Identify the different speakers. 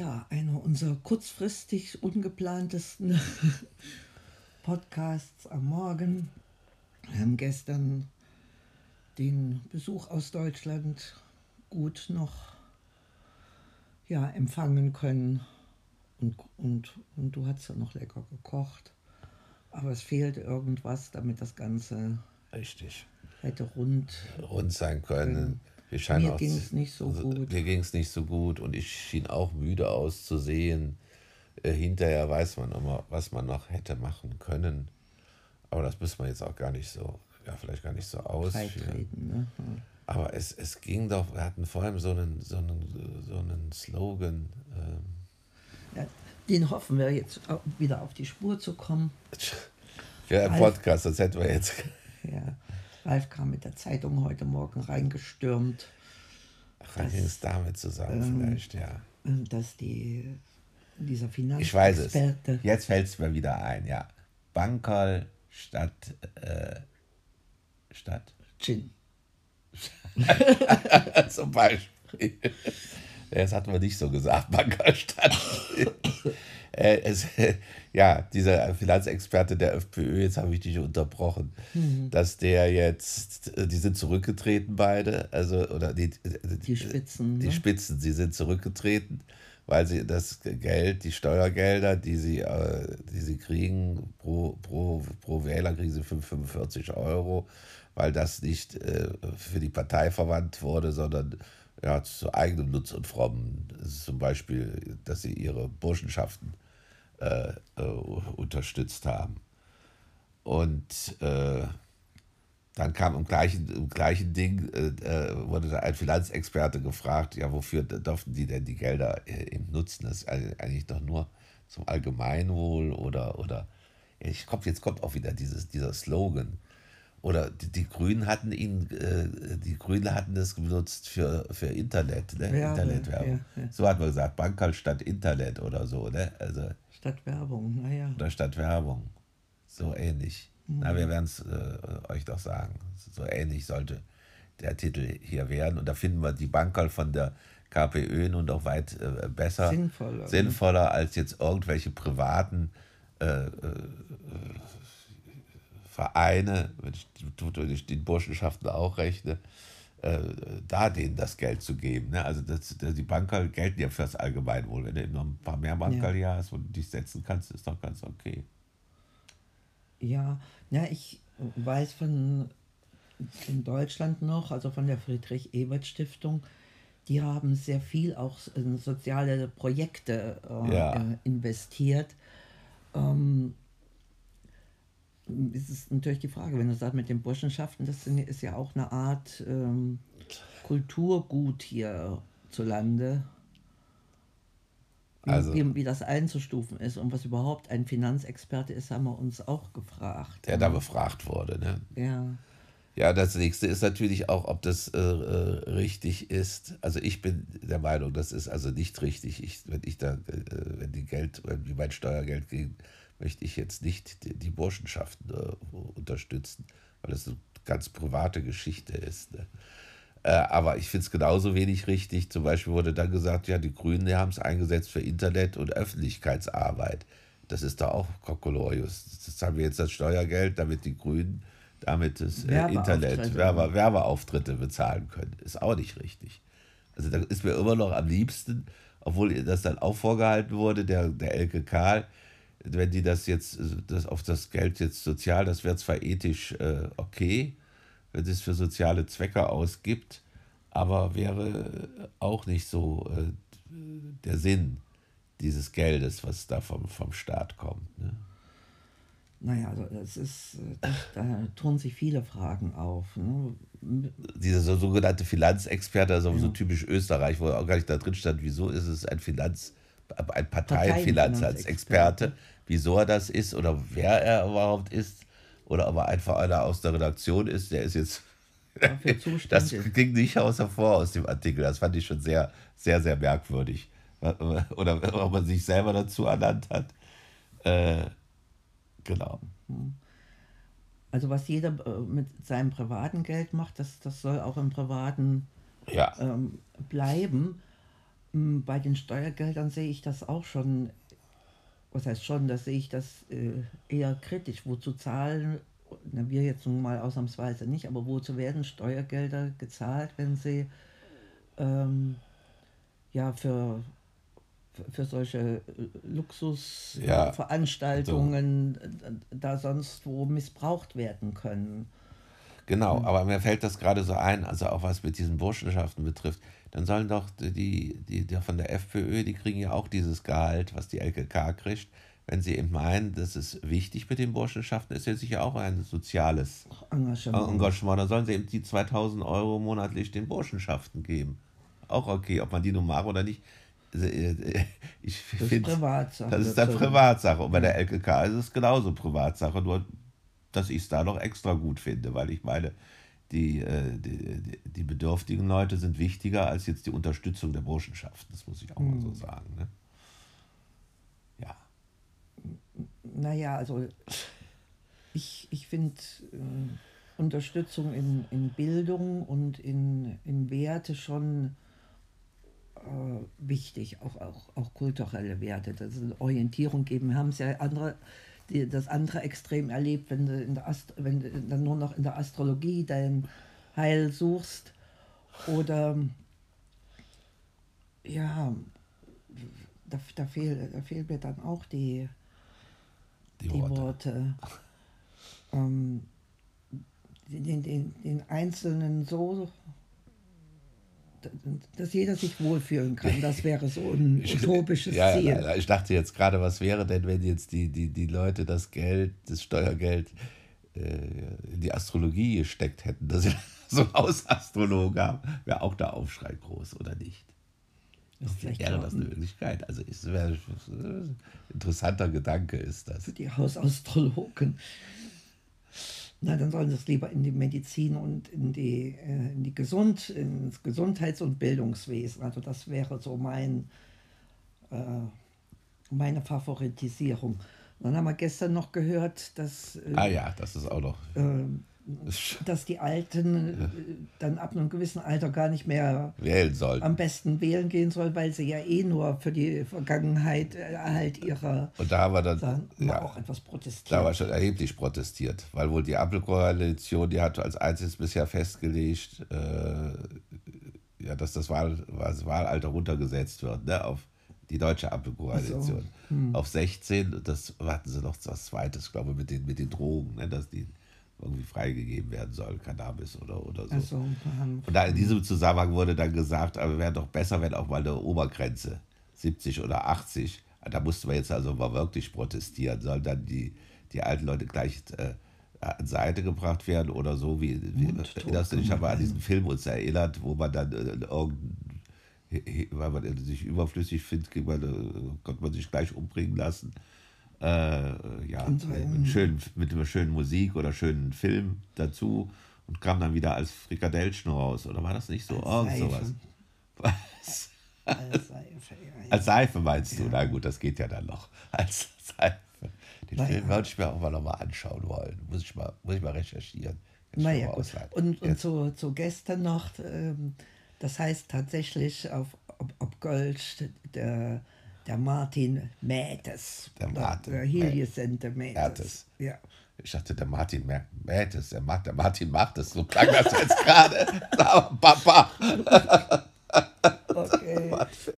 Speaker 1: ja, einer unserer kurzfristig ungeplantesten Podcasts am Morgen. Wir haben gestern den Besuch aus Deutschland gut noch ja, empfangen können. Und, und, und du hast ja noch lecker gekocht. Aber es fehlt irgendwas, damit das Ganze
Speaker 2: Richtig.
Speaker 1: hätte rund,
Speaker 2: rund sein können.
Speaker 1: Mir ging es nicht so gut.
Speaker 2: Mir ging es nicht so gut und ich schien auch müde auszusehen. Äh, hinterher weiß man immer, was man noch hätte machen können. Aber das müssen wir jetzt auch gar nicht so, ja, vielleicht gar nicht so ausführen.
Speaker 1: Ne?
Speaker 2: Aber es, es ging doch, wir hatten vor allem so einen, so einen, so einen Slogan. Ähm,
Speaker 1: Ja, den hoffen wir jetzt wieder auf die Spur zu kommen.
Speaker 2: für einen Podcast, das hätten wir jetzt.
Speaker 1: Ja, Ralf kam mit der Zeitung heute Morgen reingestürmt,
Speaker 2: Ach, dann ging es damit zusammen,
Speaker 1: ähm,
Speaker 2: vielleicht, ja.
Speaker 1: dass die, dieser
Speaker 2: Ich weiß es.
Speaker 1: Finanzexperte
Speaker 2: Jetzt fällt es mir wieder ein, ja. Bankerl statt. Äh, statt.
Speaker 1: Gin.
Speaker 2: Zum Beispiel. Das hatten wir nicht so gesagt, Bankerl statt. äh, es, ja, dieser Finanzexperte der FPÖ, jetzt habe ich dich unterbrochen, dass der jetzt, äh, die sind zurückgetreten beide, also, oder die,
Speaker 1: Die Spitzen,
Speaker 2: Die
Speaker 1: ne?
Speaker 2: Spitzen, sie sind zurückgetreten, weil sie das Geld, die Steuergelder, die sie, äh, die sie kriegen, pro, pro, pro Wähler kriegen sie 45 Euro, weil das nicht äh, für die Partei verwandt wurde, sondern ja, zu eigenem Nutz und Frommen. Das ist zum Beispiel, dass sie ihre Burschenschaften äh, äh, unterstützt haben. Und äh, dann kam im gleichen, im gleichen Ding, äh, äh, wurde da ein Finanzexperte gefragt, ja, wofür durften die denn die Gelder eben nutzen? Das ist eigentlich doch nur zum Allgemeinwohl oder, oder ich glaub, jetzt kommt auch wieder dieses, dieser Slogan. Oder die, die Grünen hatten ihn, äh, die Grünen hatten das genutzt für, für Internet, ne?
Speaker 1: Werbe,
Speaker 2: Internetwerbung.
Speaker 1: ja, ja.
Speaker 2: So hat man gesagt, Bankerl statt Internet oder so, ne? Also,
Speaker 1: Statt Werbung, naja.
Speaker 2: oder statt Werbung. So ähnlich. Na,
Speaker 1: Mhm.
Speaker 2: wir werden es äh, euch doch sagen. So ähnlich sollte der Titel hier werden. Und da finden wir die Bankerl von der KPÖ nun doch weit äh, besser,
Speaker 1: Sinnvoller, ne?
Speaker 2: sinnvoller als jetzt irgendwelche privaten äh, äh, Vereine, wenn ich, wenn ich den Burschenschaften auch rechne, äh, da denen das Geld zu geben. Ne? Also das, die Bankerl gelten ja für das Allgemeinwohl. Wenn du eben noch ein paar mehr Bankerl hier hast, wo du dich setzen kannst, ist doch ganz okay.
Speaker 1: Ja, ja, ich weiß von in Deutschland noch, also von der Friedrich-Ebert-Stiftung, die haben sehr viel auch in soziale Projekte äh,
Speaker 2: Ja.
Speaker 1: äh, investiert. Ähm, es ist natürlich die Frage, wenn du sagst mit den Burschenschaften, das ist ja auch eine Art ähm, Kulturgut hierzulande. Wie,
Speaker 2: Also-
Speaker 1: wie, wie das einzustufen ist und was überhaupt ein Finanzexperte ist, haben wir uns auch gefragt.
Speaker 2: Der da befragt wurde. Ne?
Speaker 1: Ja,
Speaker 2: Ja, das nächste ist natürlich auch, ob das äh, äh, richtig ist. Also ich bin der Meinung, das ist also nicht richtig. Ich, wenn ich da, äh, wenn die Geld, wenn mein Steuergeld kriegen, möchte ich jetzt nicht die, die Burschenschaften äh, unterstützen, weil das eine ganz private Geschichte ist. Ne? Äh, aber ich finde es genauso wenig richtig. Zum Beispiel wurde dann gesagt, ja, die Grünen die haben es eingesetzt für Internet und Öffentlichkeitsarbeit. Das ist doch auch Kokolorius. Das haben wir jetzt das Steuergeld, damit die Grünen damit das äh, Internet. Werbe, Werbeauftritte bezahlen können. Ist auch nicht richtig. Also da ist mir immer noch am liebsten, obwohl das dann auch vorgehalten wurde, der, der Elke Karl, wenn die das jetzt, das auf das Geld jetzt sozial, das wäre zwar ethisch äh, okay, wenn es für soziale Zwecke ausgibt, aber wäre auch nicht so äh, der Sinn dieses Geldes, was da vom, vom Staat kommt. Ne?
Speaker 1: naja, also das ist, äh, da, tun sich viele Fragen auf. Ne?
Speaker 2: Dieser so, sogenannte Finanzexperte, also so typisch Österreich, wo auch gar nicht da drin stand, wieso ist es ein Finanz, ein Parteienfinanzexperte, wieso er das ist oder wer er überhaupt ist oder ob er einfach einer aus der Redaktion ist, der ist jetzt
Speaker 1: Dafür
Speaker 2: Das ging nicht außer vor aus dem Artikel. Das fand ich schon sehr, sehr, sehr merkwürdig. Oder ob man sich selber dazu ernannt hat. Äh, genau.
Speaker 1: Also was jeder äh, mit seinem privaten Geld macht, das, das soll auch im privaten
Speaker 2: Ja.
Speaker 1: ähm, bleiben. Mm, bei den Steuergeldern sehe ich das auch schon, was heißt schon, da sehe ich das äh, eher kritisch. Wozu zahlen, na, wir jetzt nun mal ausnahmsweise nicht, aber wozu werden Steuergelder gezahlt, wenn sie ähm, ja für, für solche äh, Luxusveranstaltungen
Speaker 2: Ja,
Speaker 1: äh, da sonst wo missbraucht werden können?
Speaker 2: Genau, aber mir fällt das gerade so ein, also auch was mit diesen Burschenschaften betrifft, dann sollen doch die, die, die von der FPÖ, die kriegen ja auch dieses Gehalt, was die LKK kriegt. Wenn sie eben meinen, das ist wichtig mit den Burschenschaften, ist ja sicher auch ein soziales
Speaker 1: Engagement.
Speaker 2: Engagement. Dann sollen sie eben die 2000 Euro monatlich den Burschenschaften geben. Auch okay, ob man die nun mag oder nicht. Also, äh, Ich
Speaker 1: Das ist
Speaker 2: finde,
Speaker 1: Privatsache.
Speaker 2: das ist dann Privatsache. Und bei der LKK ist es genauso Privatsache, nur dass ich es da noch extra gut finde, weil ich meine, die, äh, die, die- die bedürftigen Leute sind wichtiger als jetzt die Unterstützung der Burschenschaften. Das muss ich auch mal so sagen. Ne? Ja.
Speaker 1: Naja, also ich, ich finde äh, Unterstützung in, in Bildung und in, in Werte schon äh, wichtig, auch, auch, auch kulturelle Werte. Das ist eine Orientierung geben. Wir haben es ja andere, die, das andere Extrem erlebt, wenn du, in der Ast wenn du dann nur noch in der Astrologie dein Heil suchst oder ja, da, da, fehl, da fehlen mir dann auch die,
Speaker 2: Die
Speaker 1: die
Speaker 2: Worte.
Speaker 1: Worte. Ähm, den, den, den Einzelnen so, dass jeder sich wohlfühlen kann. Das wäre so ein utopisches
Speaker 2: Ja,
Speaker 1: Ziel.
Speaker 2: ja, ich dachte jetzt gerade, was wäre denn, wenn jetzt die, die, die Leute das Geld, das Steuergeld äh, in die Astrologie gesteckt hätten, dass sie so einen Hausastrologen haben, wäre auch der Aufschrei groß, oder nicht?
Speaker 1: Vielleicht
Speaker 2: Wäre das eine Möglichkeit? Also ist wäre ein interessanter Gedanke ist das.
Speaker 1: für die Hausastrologen. Na, dann sollen sie es lieber in die Medizin und in die, äh, in die Gesund, ins Gesundheits- und Bildungswesen. Also das wäre so mein, äh, meine Favoritisierung. Dann haben wir gestern noch gehört, dass, äh,
Speaker 2: Ah ja, das ist auch noch.
Speaker 1: Dass die Alten äh, dann ab einem gewissen Alter gar nicht mehr
Speaker 2: wählen sollen.
Speaker 1: am besten wählen gehen sollen, weil sie ja eh nur für die Vergangenheit äh, halt ihrer
Speaker 2: Und da haben wir dann
Speaker 1: sagen,
Speaker 2: ja,
Speaker 1: auch etwas
Speaker 2: da
Speaker 1: protestiert.
Speaker 2: war schon erheblich protestiert, weil wohl die Ampelkoalition, die hat als einziges bisher festgelegt, äh, ja, dass das Wahl, das Wahlalter runtergesetzt wird, ne, auf die deutsche Ampelkoalition. Auf 16, das hatten sie noch was Zweites, glaube ich, mit den, mit den Drogen, ne, dass die irgendwie freigegeben werden sollen, Cannabis oder, oder so.
Speaker 1: Ähm,
Speaker 2: Und da in diesem Zusammenhang wurde dann gesagt, aber wäre doch besser, wenn auch mal eine Obergrenze 70 oder 80, da mussten wir jetzt also mal wirklich protestieren, sollen dann die, die alten Leute gleich äh, an Seite gebracht werden oder so, wie, wie erinnerst du dich, habe an diesen Film uns erinnert, wo man dann äh, weil man sich überflüssig findet, man, äh, konnte man sich gleich umbringen lassen. Äh, ja, mit, schönen, mit einer schönen Musik oder schönen Film dazu und kam dann wieder als Frikadellchen raus. Oder war das nicht so?
Speaker 1: Als
Speaker 2: Irgend sowas. Was?
Speaker 1: als Seife, ja, ja.
Speaker 2: Als Seife meinst du? Na gut, das geht ja dann noch. Als Seife. Den
Speaker 1: Na
Speaker 2: Film
Speaker 1: ja.
Speaker 2: würde ich mir auch mal nochmal anschauen wollen. Muss ich mal, muss ich mal recherchieren. Mir
Speaker 1: Naja,
Speaker 2: mal
Speaker 1: gut. Und, und
Speaker 2: Jetzt.
Speaker 1: zu, zu gestern noch, ähm, das heißt tatsächlich auf, ob, ob Gold der, der Martin Mätes.
Speaker 2: Der Martin
Speaker 1: Der Heliosente Mätes.
Speaker 2: Mätes.
Speaker 1: Ja.
Speaker 2: Ich dachte, der Martin Mer- mäht es, der, der Martin macht es. So klang das jetzt gerade. Papa.
Speaker 1: Okay.